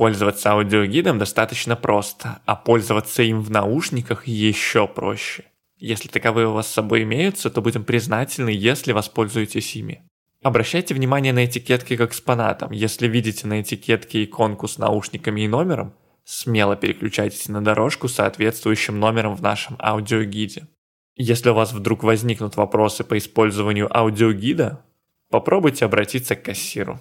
Пользоваться аудиогидом достаточно просто, а пользоваться им в наушниках еще проще. Если таковые у вас с собой имеются, то будем признательны, если воспользуетесь ими. Обращайте внимание на этикетки к экспонатам. Если видите на этикетке иконку с наушниками и номером, смело переключайтесь на дорожку с соответствующим номером в нашем аудиогиде. Если у вас вдруг возникнут вопросы по использованию аудиогида, попробуйте обратиться к кассиру.